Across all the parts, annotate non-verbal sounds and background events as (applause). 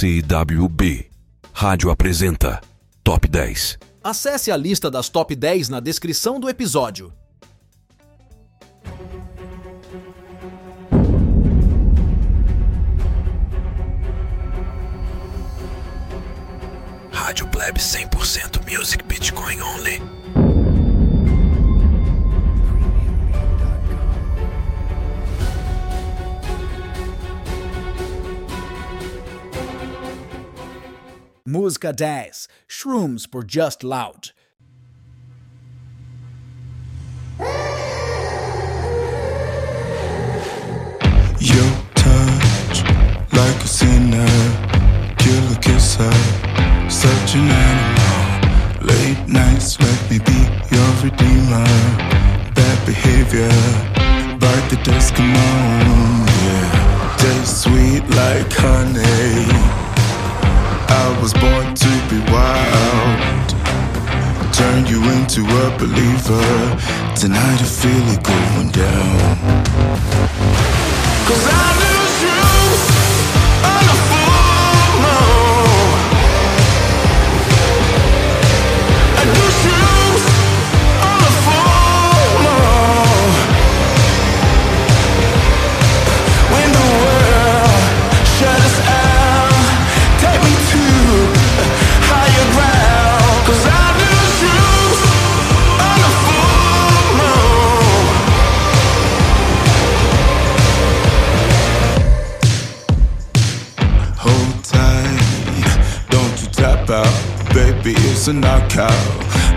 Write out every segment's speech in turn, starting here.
CWB. Rádio apresenta Top 10. Acesse a lista das top 10 na descrição do episódio. Rádio Pleb 100% Music Bitcoin Only. Música 10. Shrooms por Just Loud. Your touch, like a sinner, killer kisser, such an animal. Late nights, let me be your redeemer. Bad behavior, bite the dust, come on, yeah. Taste sweet like honey. I was born to be wild. Turn you into a believer. Tonight I feel it going down. Cause I a knockout.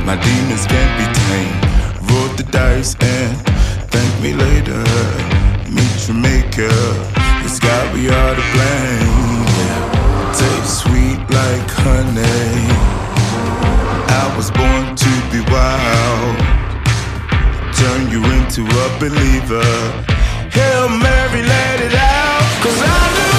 My demons can't be tamed. Roll the dice and thank me later. Meet maker, it's got we all to blame. Taste sweet like honey. I was born to be wild. Turn you into a believer. Hail Mary, let it out. Cause I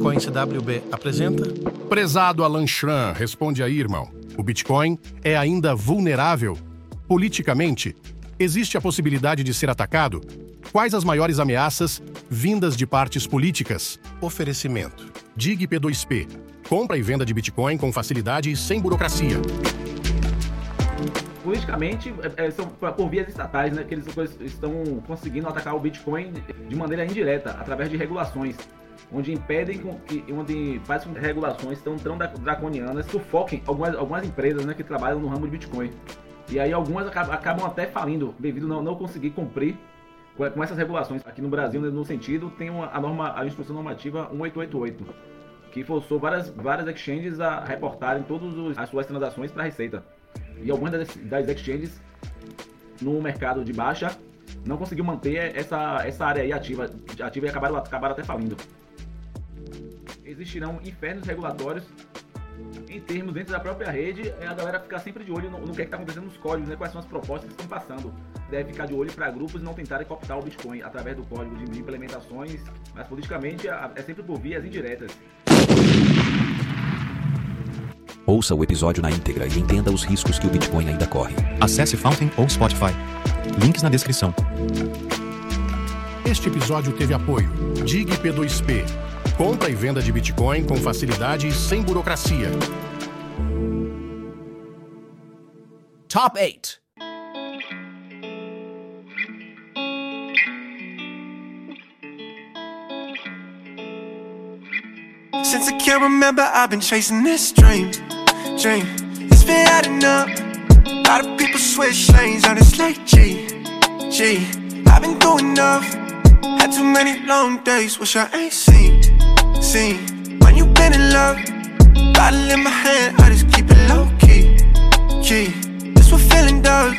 Bitcoin CWB apresenta. Prezado Alan Schran, responde aí, irmão. O Bitcoin é ainda vulnerável? Politicamente, existe a possibilidade de ser atacado? Quais as maiores ameaças vindas de partes políticas? Oferecimento. DIG P2P. Compra e venda de Bitcoin com facilidade e sem burocracia. Politicamente, é, é são por vias estatais, né? Que eles estão conseguindo atacar o Bitcoin de maneira indireta, através de regulações onde impedem que, onde faz com que regulações tão, tão draconianas sufoquem algumas, algumas empresas né, que trabalham no ramo de Bitcoin. E aí algumas acabam, até falindo devido não, não conseguir cumprir com, essas regulações. Aqui no Brasil, no sentido, tem uma, a, norma, a instrução normativa 1888, que forçou várias, várias exchanges a reportarem todas as suas transações para a Receita. E algumas das, das exchanges no mercado de baixa não conseguiu manter essa, essa área aí ativa, ativa e acabaram, acabaram até falindo existirão infernos regulatórios em termos dentro da própria rede, é a galera ficar sempre de olho no, no que é está acontecendo nos códigos, né, quais são as propostas que estão passando. Deve ficar de olho para grupos e não tentarem cooptar o Bitcoin através do código de implementações, mas politicamente é, é sempre por vias indiretas. Ouça o episódio na íntegra e entenda os riscos que o Bitcoin ainda corre. Acesse Fountain ou Spotify. Links na descrição. Este episódio teve apoio DIG P2P Compra e venda de Bitcoin com facilidade e sem burocracia. Top 8 Since I can't remember, I've been chasing this dream. Dream. It's been adding up. A lot of people switch lanes on this late G. G. I've been doing enough. Had too many long days, wish I ain't seen. Seen when you been in love. Bottle in my hand, I just keep it low key. Key, that's what feeling does.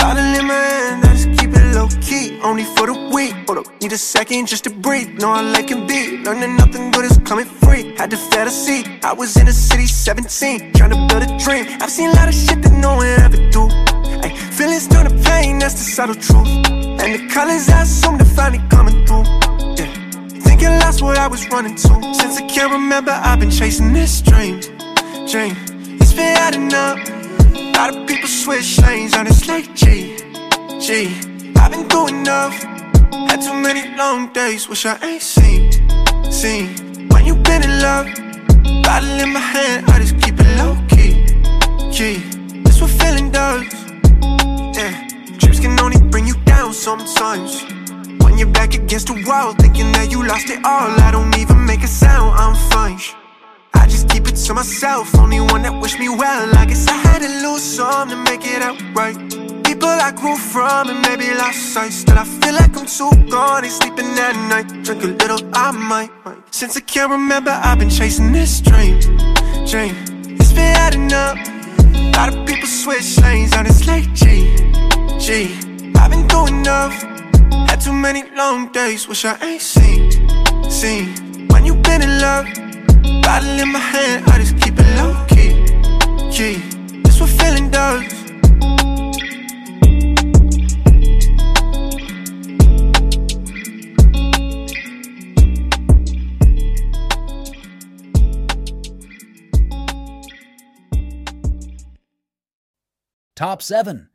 Bottle in my hand, I just keep it low key. Only for the week. Hold up, need a second just to breathe. Know I like it be. Learning nothing good is coming free. Had to to see. I was in the city 17, trying to build a dream. I've seen a lot of shit that no one ever do. Ay, feelings turn to pain, that's the subtle truth. And the colors I assume they're finally coming through. Thinking lost what I was running to. Since I can't remember, I've been chasing this dream. Dream. It's been adding up. A lot of people switch lanes on this late G. G. I've been doing enough. Had too many long days, wish I ain't seen. Seen. When you been in love. Bottle in my hand, I just keep it low key. Key. That's what feeling does. Yeah. Dreams can only bring you down sometimes you're back against the wall, thinking that you lost it all. I don't even make a sound, I'm fine. I just keep it to myself, only one that wish me well. I guess I had to lose some to make it out right. People I grew from and maybe lost sight. Still, I feel like I'm too gone, ain't sleeping at night. Drink a little, I might. Since I can't remember, I've been chasing this dream. Dream, it's been adding up. A lot of people switch lanes on this late G. G, I've been doing enough too many long days, wish I ain't seen, seen. When you been in love, bottle in my hand, I just keep it low key, key. This what feeling does. Top 7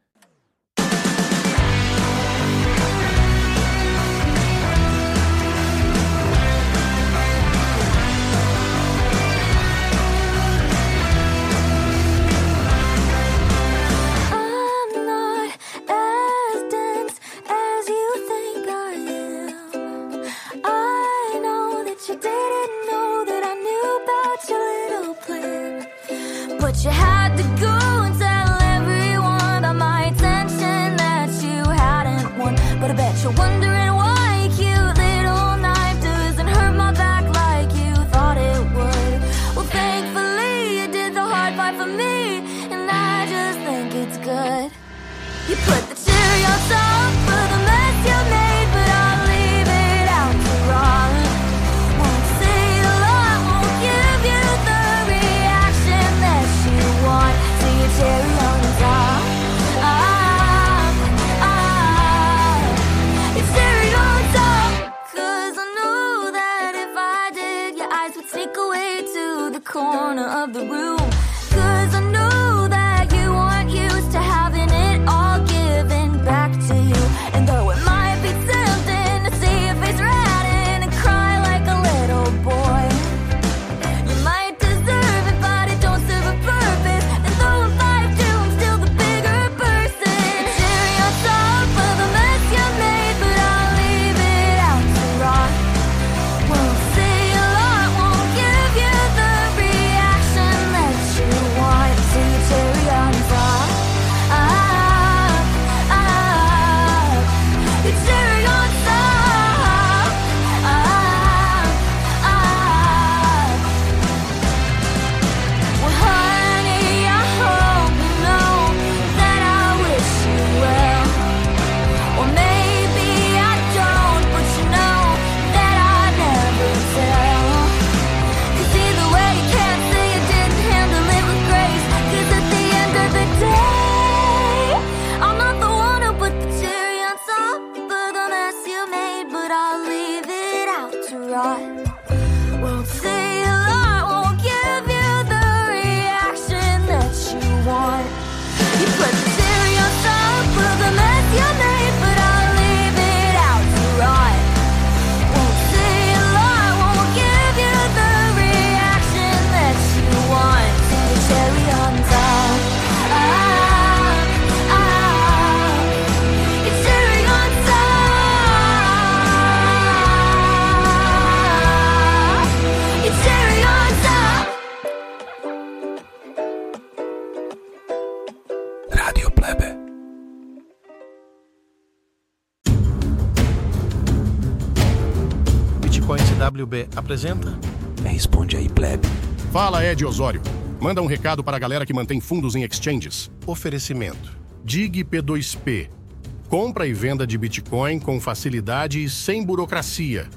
It's Apresenta Responde aí, Plebe. Fala, Ed Osório. Manda um recado para a galera que mantém fundos em exchanges. oferecimento. Dig P2P. Compra e venda de Bitcoin com facilidade e sem burocracia.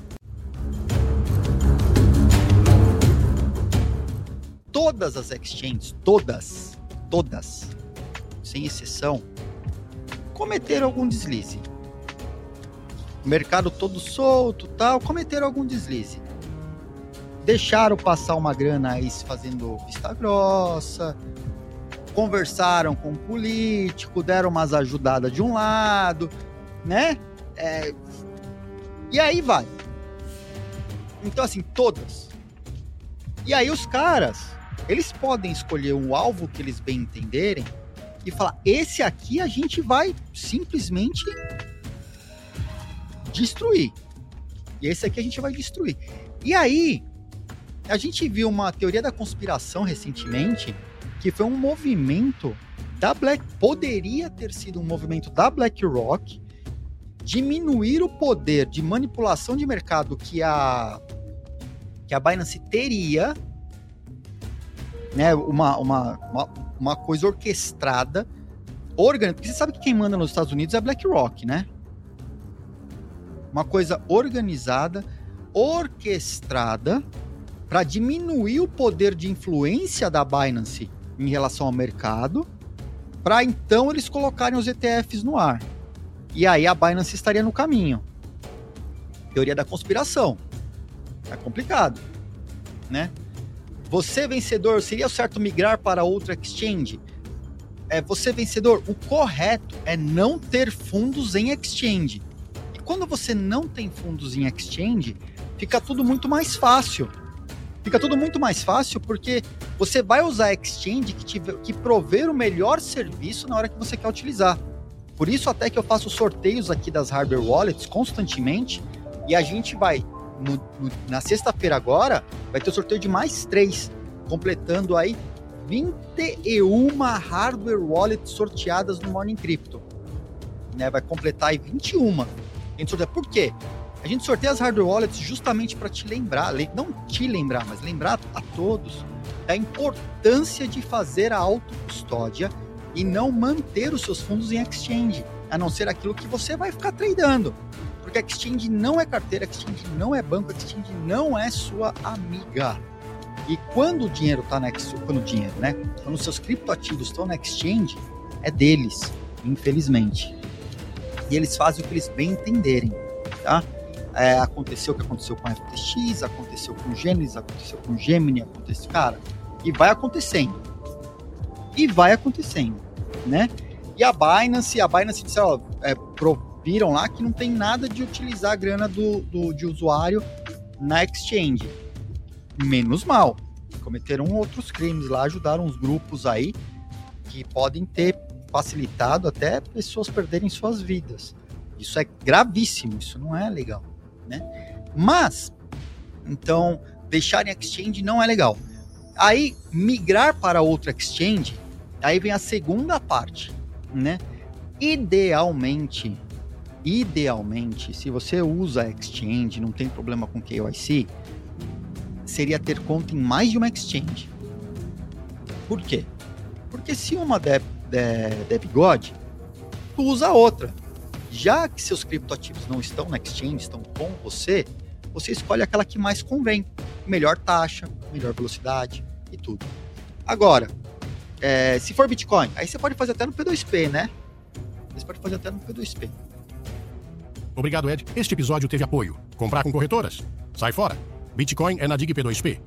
todas as exchanges, todas, todas, sem exceção, cometeram algum deslize. O mercado todo solto, tal, cometeram algum deslize. Deixaram passar uma grana aí fazendo vista grossa, conversaram com o político, deram umas ajudadas de um lado, né? É, E aí vai. Então, assim, todas. E aí os caras, eles podem escolher um alvo que eles bem entenderem e falar: esse aqui a gente vai simplesmente destruir. E esse aqui a gente vai destruir. E aí, a gente viu uma teoria da conspiração recentemente, que foi um movimento da Black. Poderia ter sido um movimento da BlackRock diminuir o poder de manipulação de mercado que a que a Binance teria, né, uma, uma, uma, uma coisa orquestrada, organ... porque você sabe que quem manda nos Estados Unidos é a BlackRock, né? Uma coisa organizada, orquestrada, para diminuir o poder de influência da Binance em relação ao mercado, para então eles colocarem os ETFs no ar. E aí a Binance estaria no caminho. Teoria da conspiração. É complicado, né? Você vencedor, seria certo migrar para outra exchange? É, você vencedor, o correto é não ter fundos em exchange. E quando você não tem fundos em exchange, fica tudo muito mais fácil. Fica tudo muito mais fácil porque você vai usar a exchange que, tiver, que prover o melhor serviço na hora que você quer utilizar. Por isso até que eu faço sorteios aqui das hardware wallets constantemente e a gente vai no, no, na sexta-feira agora vai ter o sorteio de mais três, completando aí 21 hardware wallets sorteadas no Morning Crypto. Né, vai completar aí 21. A gente sorteia. Por quê? A gente sorteia as hardware wallets justamente para te lembrar, não te lembrar, mas lembrar a todos da importância de fazer a autocustódia e não manter os seus fundos em exchange, a não ser aquilo que você vai ficar tradando. Porque exchange não é carteira, exchange não é banco, exchange não é sua amiga. E quando o dinheiro está na quando o dinheiro, né? Quando os seus criptoativos estão na exchange, é deles, infelizmente. E eles fazem o que eles bem entenderem, tá? É, aconteceu o que aconteceu com a FTX, aconteceu com o Gênesis, aconteceu com o Gemini, aconteceu, cara, e vai acontecendo. E vai acontecendo, né? E a Binance, a Binance disse, ó, é, viram lá que não tem nada de utilizar a grana do, do- de usuário na exchange. Menos mal. Cometeram outros crimes lá, ajudaram os grupos aí que podem ter facilitado até pessoas perderem suas vidas. Isso é gravíssimo, isso não é legal, né? Mas, então, deixar em exchange não é legal. Aí, migrar para outra exchange, aí vem a segunda parte, né? Idealmente, idealmente, se você usa exchange, não tem problema com KYC, seria ter conta em mais de uma exchange. Por quê? Porque se uma der, der, der bigode, tu usa outra. Já que seus criptoativos não estão na exchange, estão com você, você escolhe aquela que mais convém. Melhor taxa, melhor velocidade e tudo. Agora, é, se for Bitcoin, aí você pode fazer até no P2P, né? Você pode fazer até no P2P. Obrigado, Ed. Este episódio teve apoio. Comprar com corretoras? Sai fora. Bitcoin é na Dig P2P.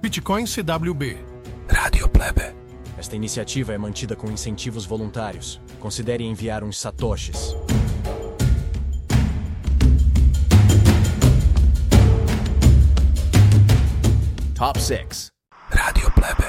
Bitcoin CWB. Rádio Plebe. Esta iniciativa é mantida com incentivos voluntários. Considere enviar uns satoshis. Top 6. Rádio Plebe.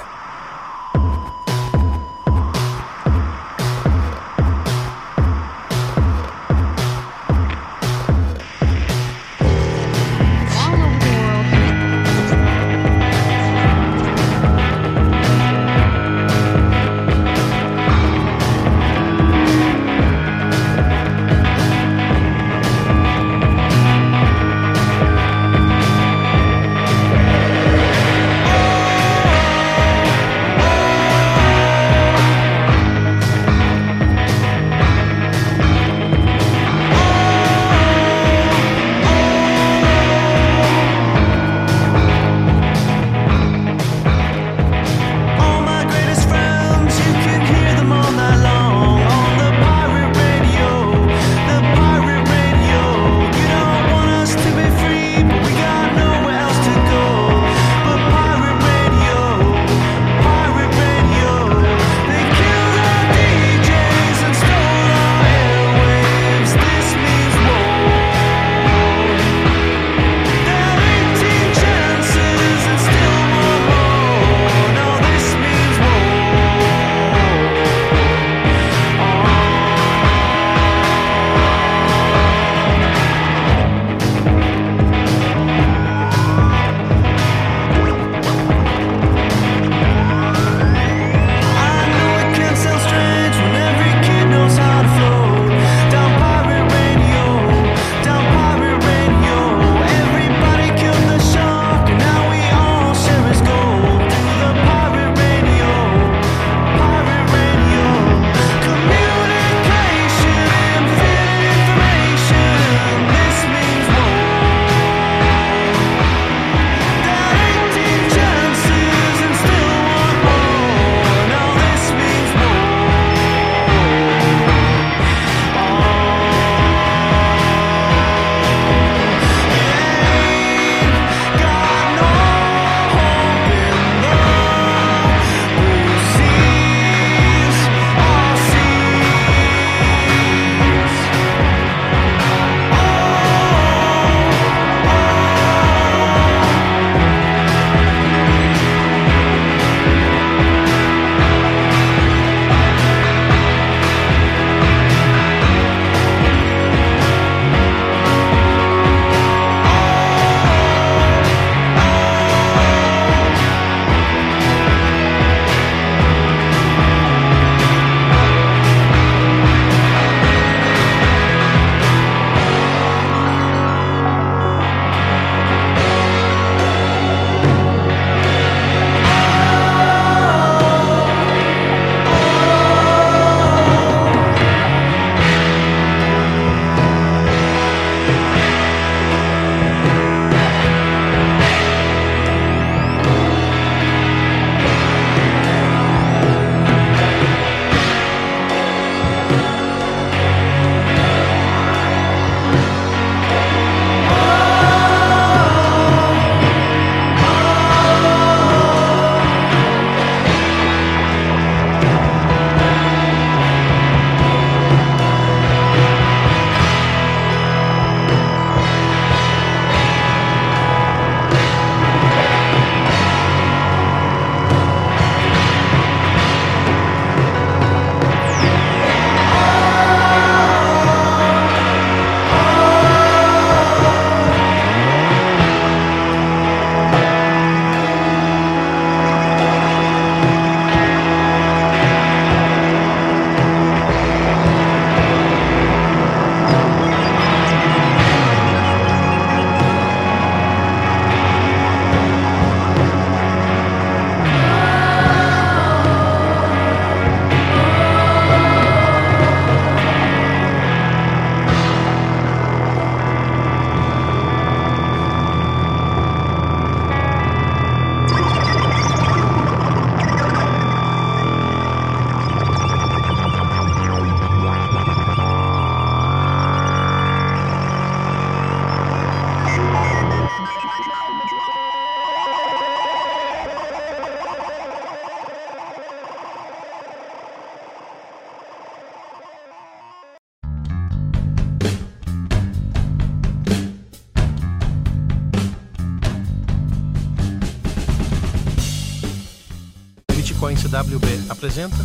Apresenta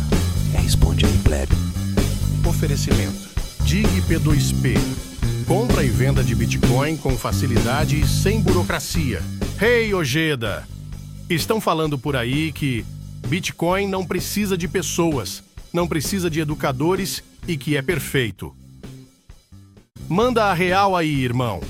Responde aí, plebe. Oferecimento. Dig P2P. Compra e venda de Bitcoin com facilidade e sem burocracia. Hey, Ojeda! Estão falando por aí que Bitcoin não precisa de pessoas, não precisa de educadores e que é perfeito. Manda a real aí, irmão.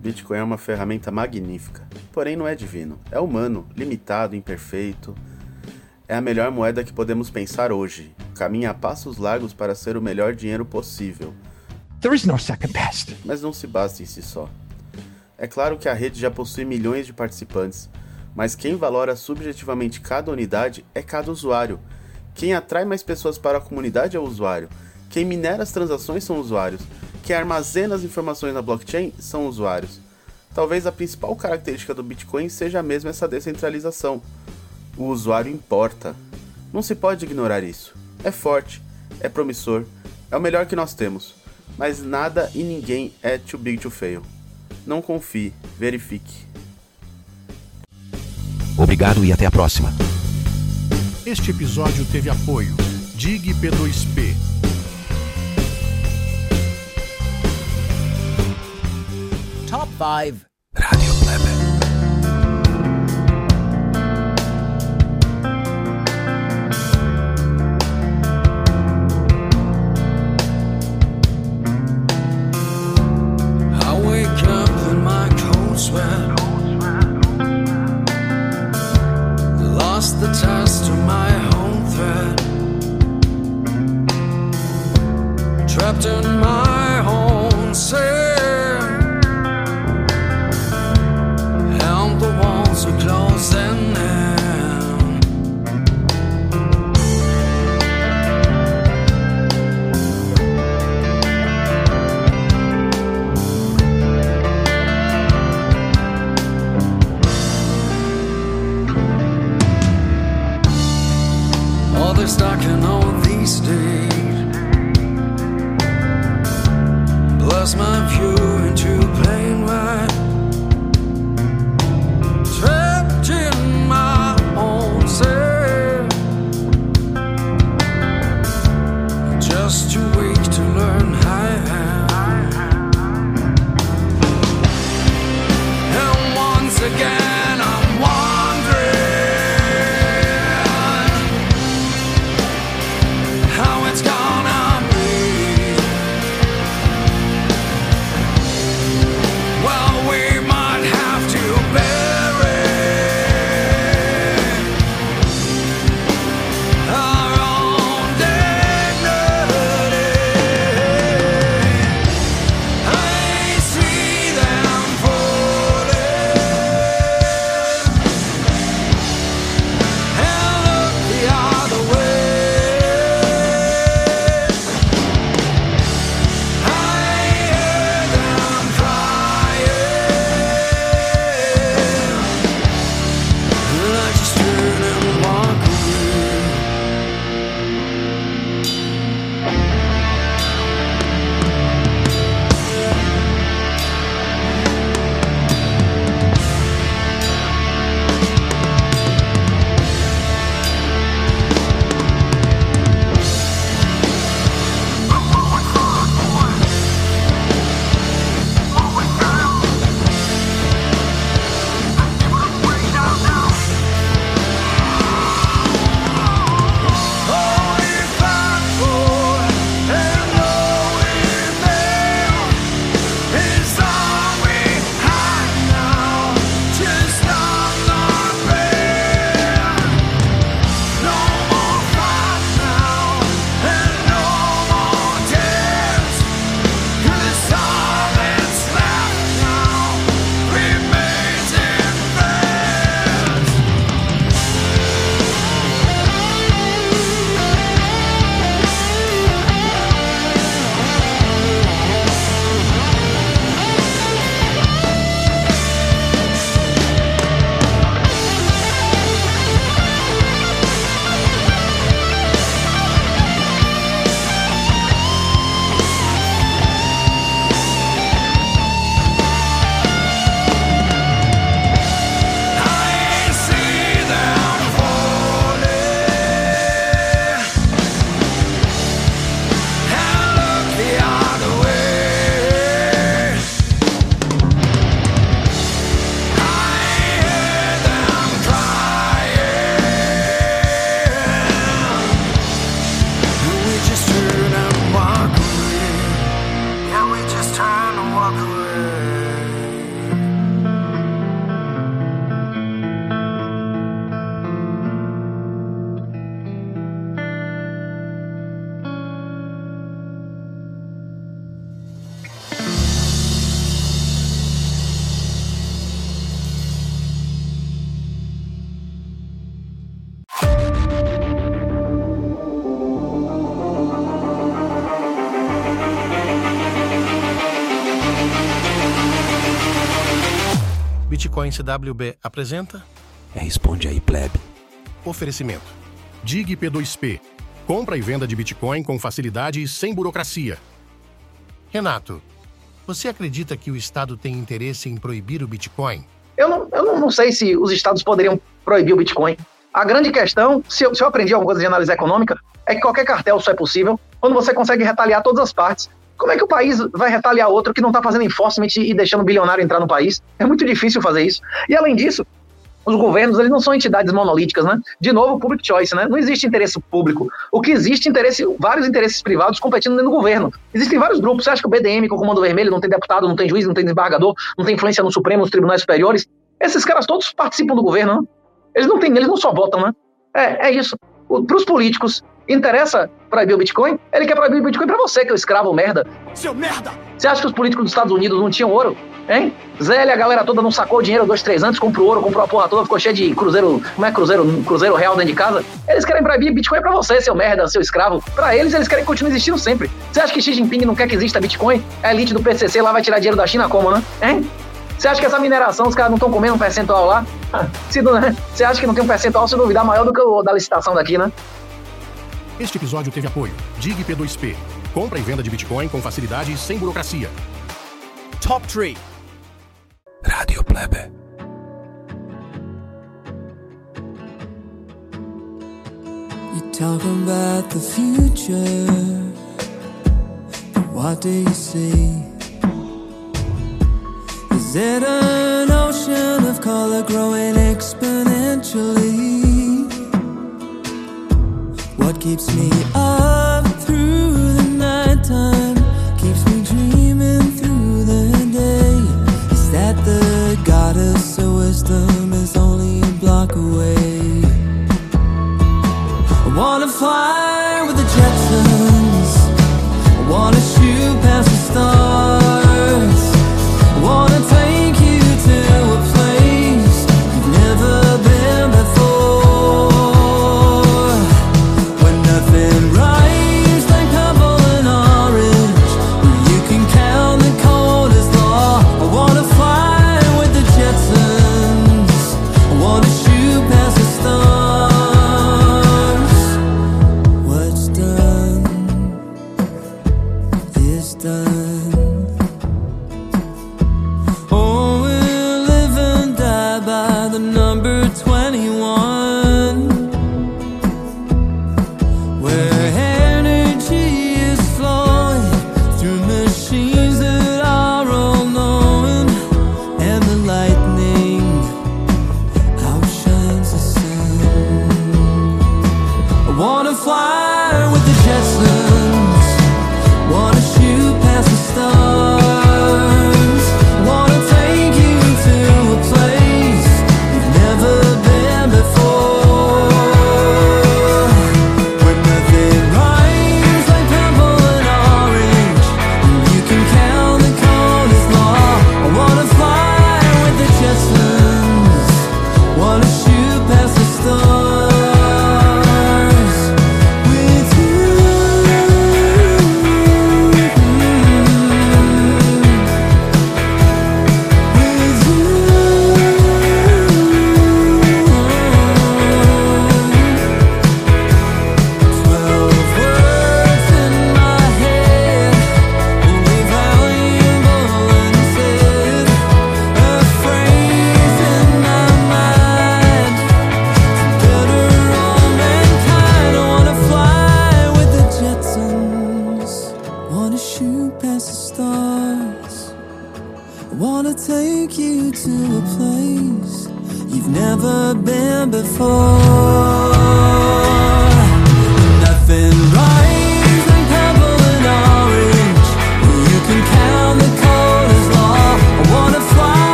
Bitcoin é uma ferramenta magnífica, porém não é divino. É humano, limitado, imperfeito. É a melhor moeda que podemos pensar hoje. Caminha a passos largos para ser o melhor dinheiro possível. There is no second best. Mas não se basta em si só. É claro que a rede já possui milhões de participantes, mas quem valora subjetivamente cada unidade é cada usuário. Quem atrai mais pessoas para a comunidade é o usuário. Quem minera as transações são usuários. Quem armazena as informações na blockchain são usuários. Talvez a principal característica do Bitcoin seja mesmo essa descentralização. O usuário importa. Não se pode ignorar isso. É forte, é promissor, é o melhor que nós temos. Mas nada e ninguém é too big to fail. Não confie, verifique. Obrigado e até a próxima. Este episódio teve apoio Dig P2P. Top 5 Bitcoin CWB apresenta Responde aí, plebe. Oferecimento. Dig P2P. Compra e venda de Bitcoin com facilidade e sem burocracia. Renato, você acredita que o Estado tem interesse em proibir o Bitcoin? Eu não, eu não, não sei se os estados poderiam proibir o Bitcoin. A grande questão, se eu, se eu aprendi alguma coisa de análise econômica, é que qualquer cartel só é possível quando você consegue retaliar todas as partes. Como é que o país vai retaliar outro que não está fazendo enforcement e deixando o bilionário entrar no país? É muito difícil fazer isso. E além disso, os governos eles não são entidades monolíticas, né? De novo, public choice, né? Não existe interesse público. O que existe interesse, vários interesses privados competindo dentro do governo. Existem vários grupos. Você acha que o BDM, com o Comando Vermelho, não tem deputado, não tem juiz, não tem desembargador, não tem influência no Supremo, nos tribunais superiores? Esses caras todos participam do governo, né? Eles não têm, eles não só votam, né? É, é isso. Para os políticos, interessa proibir o Bitcoin? Ele quer proibir o Bitcoin para você, que é o escravo merda. Seu merda! Você acha que os políticos dos Estados Unidos não tinham ouro? Hein? Zélia, a galera toda não sacou o dinheiro dois, três anos, comprou ouro, comprou a porra toda, ficou cheio de cruzeiro, como é cruzeiro, cruzeiro real dentro de casa. Eles querem proibir Bitcoin pra você, seu merda, seu escravo. Pra eles, eles querem que continue existindo sempre. Você acha que Xi Jinping não quer que exista Bitcoin? A elite do PCC lá vai tirar dinheiro da China como, né? Hein? Você acha que essa mineração, os caras não estão comendo um percentual lá? (laughs) Se? (laughs) Você acha que não tem um percentual, se duvidar, maior do que o da licitação daqui, né? Este episódio teve apoio. Dig P2P. Compra e venda de Bitcoin com facilidade e sem burocracia. Top 3. Rádio Plebe. You talk about the future, but what do you see? Is it an ocean of color growing exponentially? What keeps me up through the nighttime? Keeps me dreaming through the day? Is that the goddess of wisdom is only a block away? I wanna fly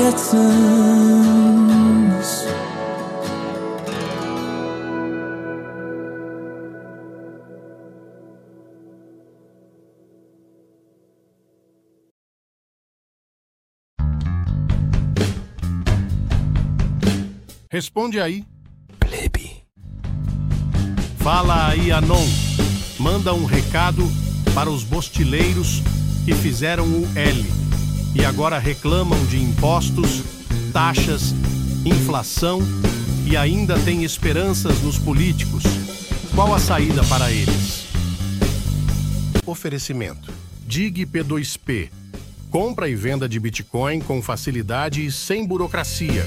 lessons. Responde aí. Plebe. Fala aí, Anon. Manda um recado para os bostileiros que fizeram o L e agora reclamam de impostos, taxas, inflação e ainda têm esperanças nos políticos. Qual a saída para eles? Oferecimento: Dig P2P. Compra e venda de Bitcoin com facilidade e sem burocracia.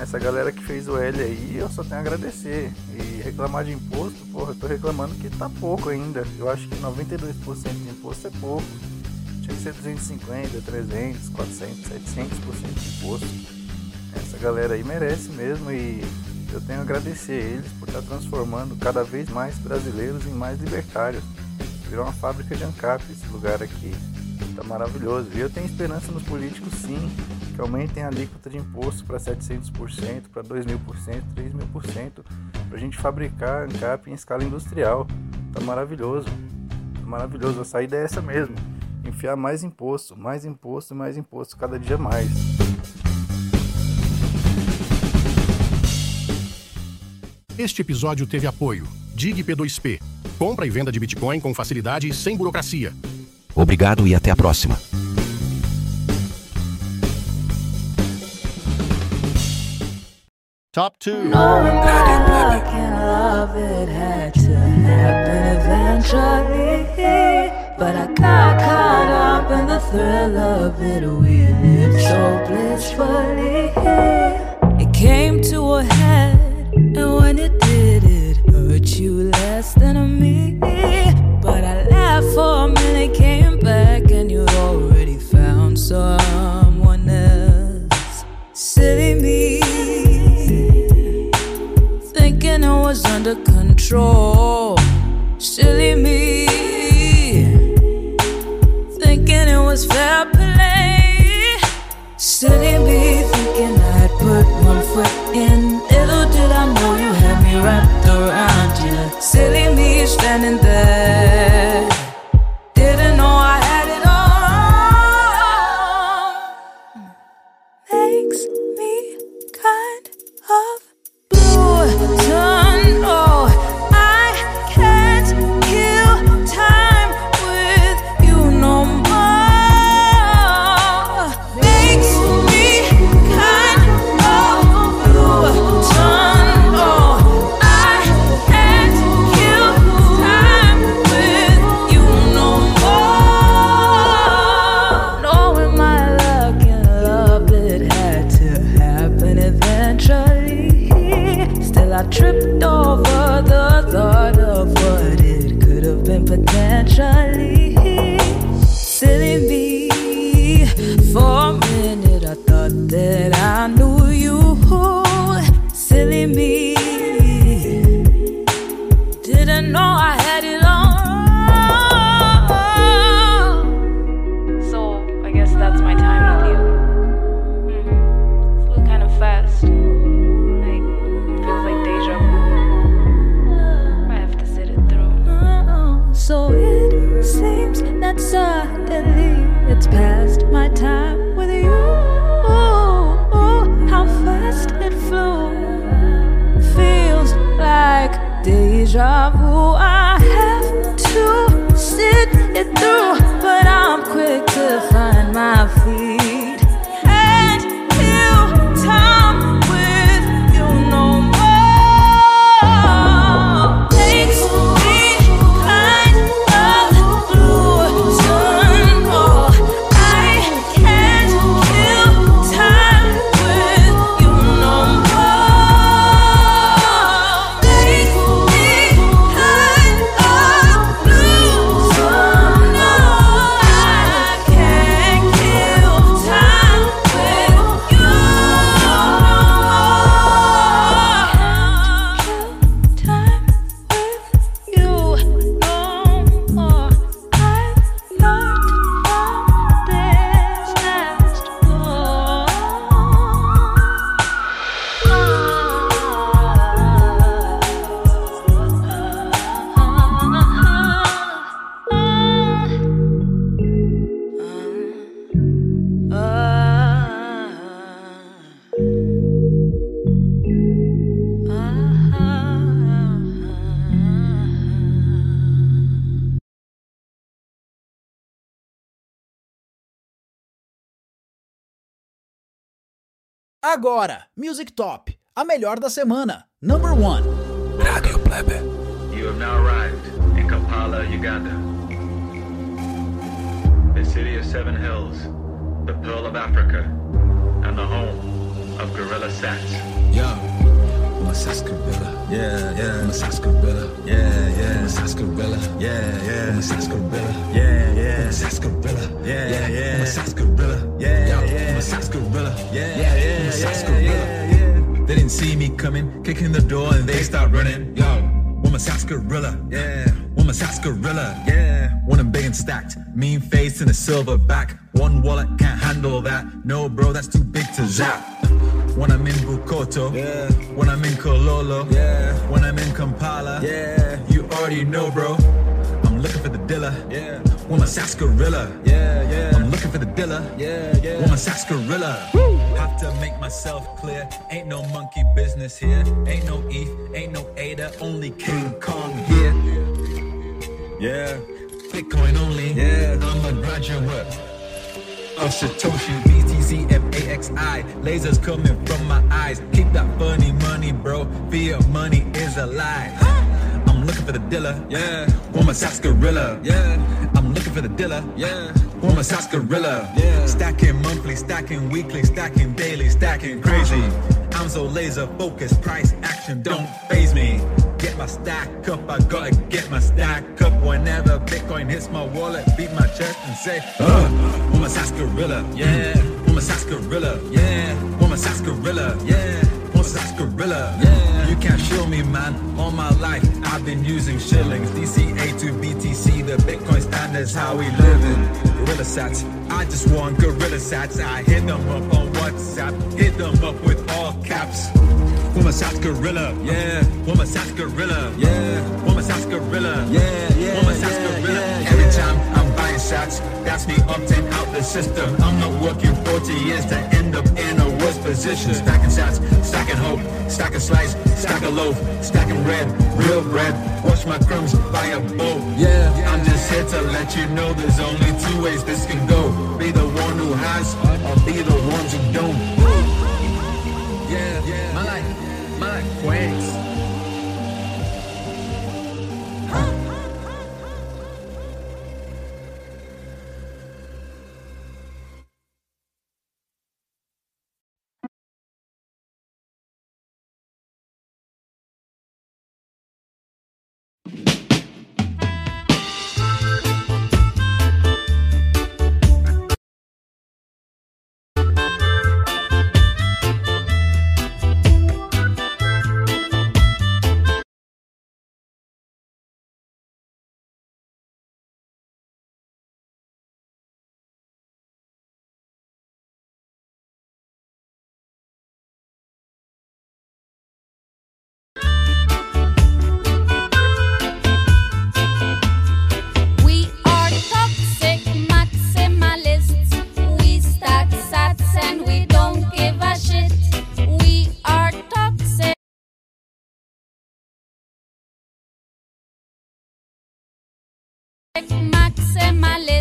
Essa galera que fez o L aí, eu só tenho a agradecer. E reclamar de imposto, porra, eu tô reclamando que tá pouco ainda. Eu acho que 92% de imposto é pouco. Tinha que ser 250, 300, 400, 700% de imposto. Essa galera aí merece mesmo e eu tenho a agradecer eles por estar transformando cada vez mais brasileiros em mais libertários. Virou uma fábrica de ANCAP esse lugar aqui. Tá maravilhoso. E eu tenho esperança nos políticos sim, que aumentem a alíquota de imposto para 700%, para 2.000%, 3.000%, para a gente fabricar ANCAP em escala industrial. Tá maravilhoso. Tá maravilhoso. A saída é essa mesmo. Enfiar mais imposto, mais imposto, mais imposto, cada dia mais. Este episódio teve apoio. Dig P2P. Compra e venda de Bitcoin com facilidade e sem burocracia. Obrigado e até a próxima. Top 2 Knowing I can love it had to happen eventually. But I got caught up in the thrill of it. We lived so blissfully. It came to a head, and when it did, it hurt you less than me. Control. Silly me, tripped over the thought of what it could have been potentially. Silly me, for a minute I thought that déjà vu. Agora, Music Top, a melhor da semana. Number 1. Rádio Plebe. You have now arrived in Kampala, Uganda. The city of seven hills, the pearl of Africa, and the home of Gorilla Sats. Yo, I'm a sarsaparilla. Yeah, yeah. I'm a sarsaparilla. Yeah, yeah. I'm a sarsaparilla. Yeah, yeah. I'm a sarsaparilla. Yeah, yeah. I'm a sarsaparilla. Yeah, yeah. I'm a sarsaparilla. Yeah, yeah. I'm a sarsaparilla. Yeah, yeah. I'm a sarsaparilla. They didn't see me coming, kicking the door and they start running. Yo, I'm a sarsaparilla. Yeah. I'm a sarsaparilla. Yeah. One I'm big and stacked, mean face and a silver back. One wallet can't handle that. No, bro, that's too big to zap. When I'm in Bukoto, yeah. When I'm in Kololo, yeah. When I'm in Kampala, yeah. You already know, bro. I'm looking for the Dilla, yeah. With my sarsaparilla, yeah, yeah. I'm looking for the Dilla, yeah, yeah. With my sarsaparilla. Have to make myself clear. Ain't no monkey business here. Ain't no ETH, ain't no ADA, only King Kong here. Yeah, Bitcoin only. Yeah, I'm a graduate of Satoshi, BTC, FAXI. Lasers coming from my eyes. Keep that funny money, bro. Fiat money is a lie. I'm looking for the dealer. Yeah. Want my sarsaparilla. Yeah. I'm looking for the dealer. Yeah. Want my sarsaparilla. Yeah. Stacking monthly, stacking weekly, stacking daily, stacking crazy. I'm so laser focused. Price action don't phase me. Get my stack up, I gotta get my stack up. Whenever Bitcoin hits my wallet, beat my chest and say, uh, want my sarsaparilla. Yeah. Want my sarsaparilla. Yeah. Want my sarsaparilla. Yeah. Want my sarsaparilla. Yeah. You can't show me, man. All my life, I've been using shillings. DCA to BTC, the Bitcoin standards, how we living. Gorilla sats, I just want gorilla sats. I hit them up on WhatsApp, hit them up with all caps. Woman sarsaparilla, yeah. Woman sarsaparilla, yeah. Woman sarsaparilla, yeah, yeah. Woman sarsaparilla. Every time I'm buying shots, that's me opting out the system. I'm not working 40 years to end up in a worse position. Stacking sats, stacking hope, stacking slice, stacking loaf, stacking bread, real bread. Wash my crumbs, buy a bowl. Yeah, I'm just here to let you know there's only two ways this can go. Be the one who has, or be the ones who don't. Yeah, yeah. My life, my quakes. Maximalist.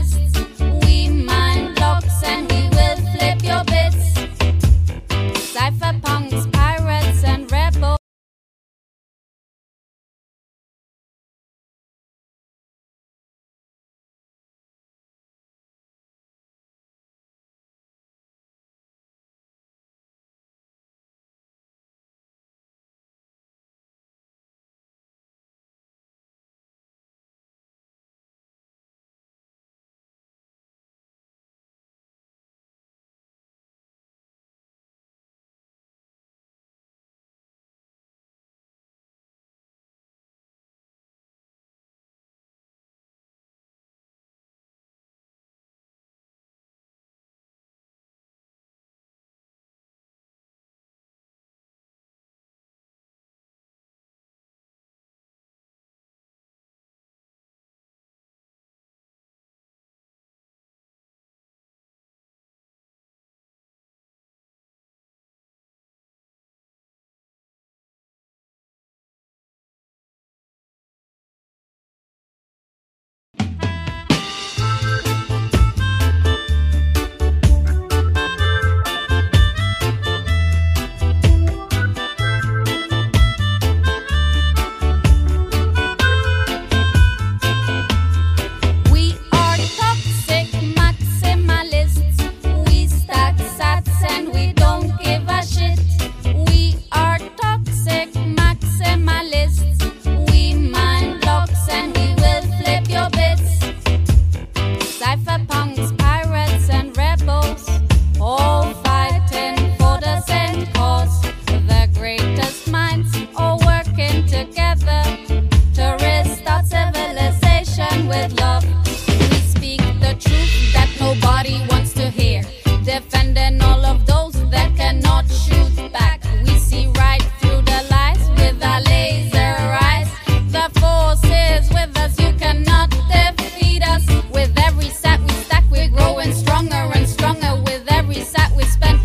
spend.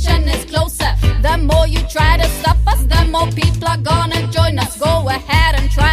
Is closer. The more you try to stop us, the more people are gonna join us. Go ahead and try.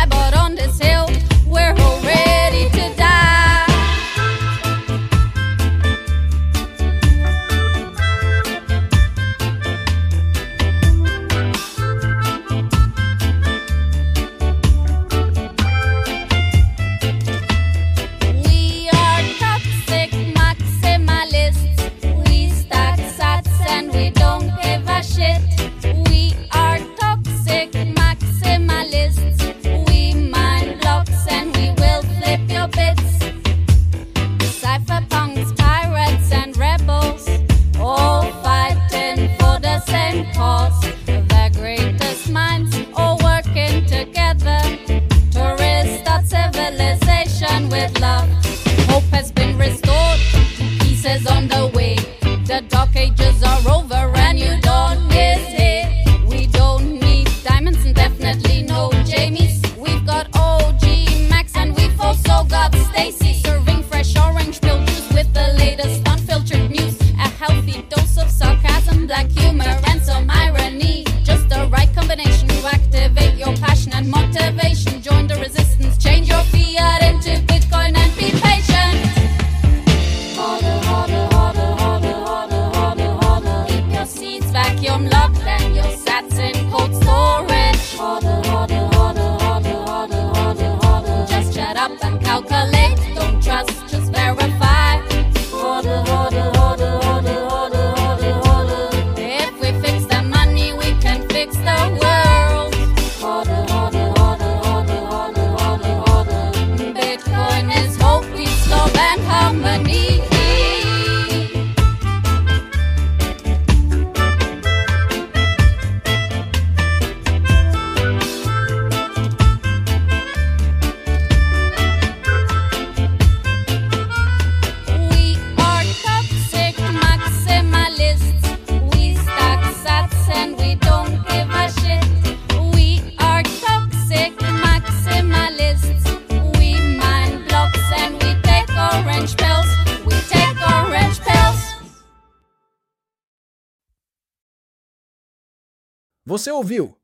Você ouviu?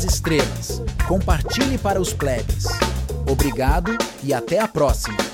Estrelas, compartilhe para os plebes. Obrigado e até a próxima.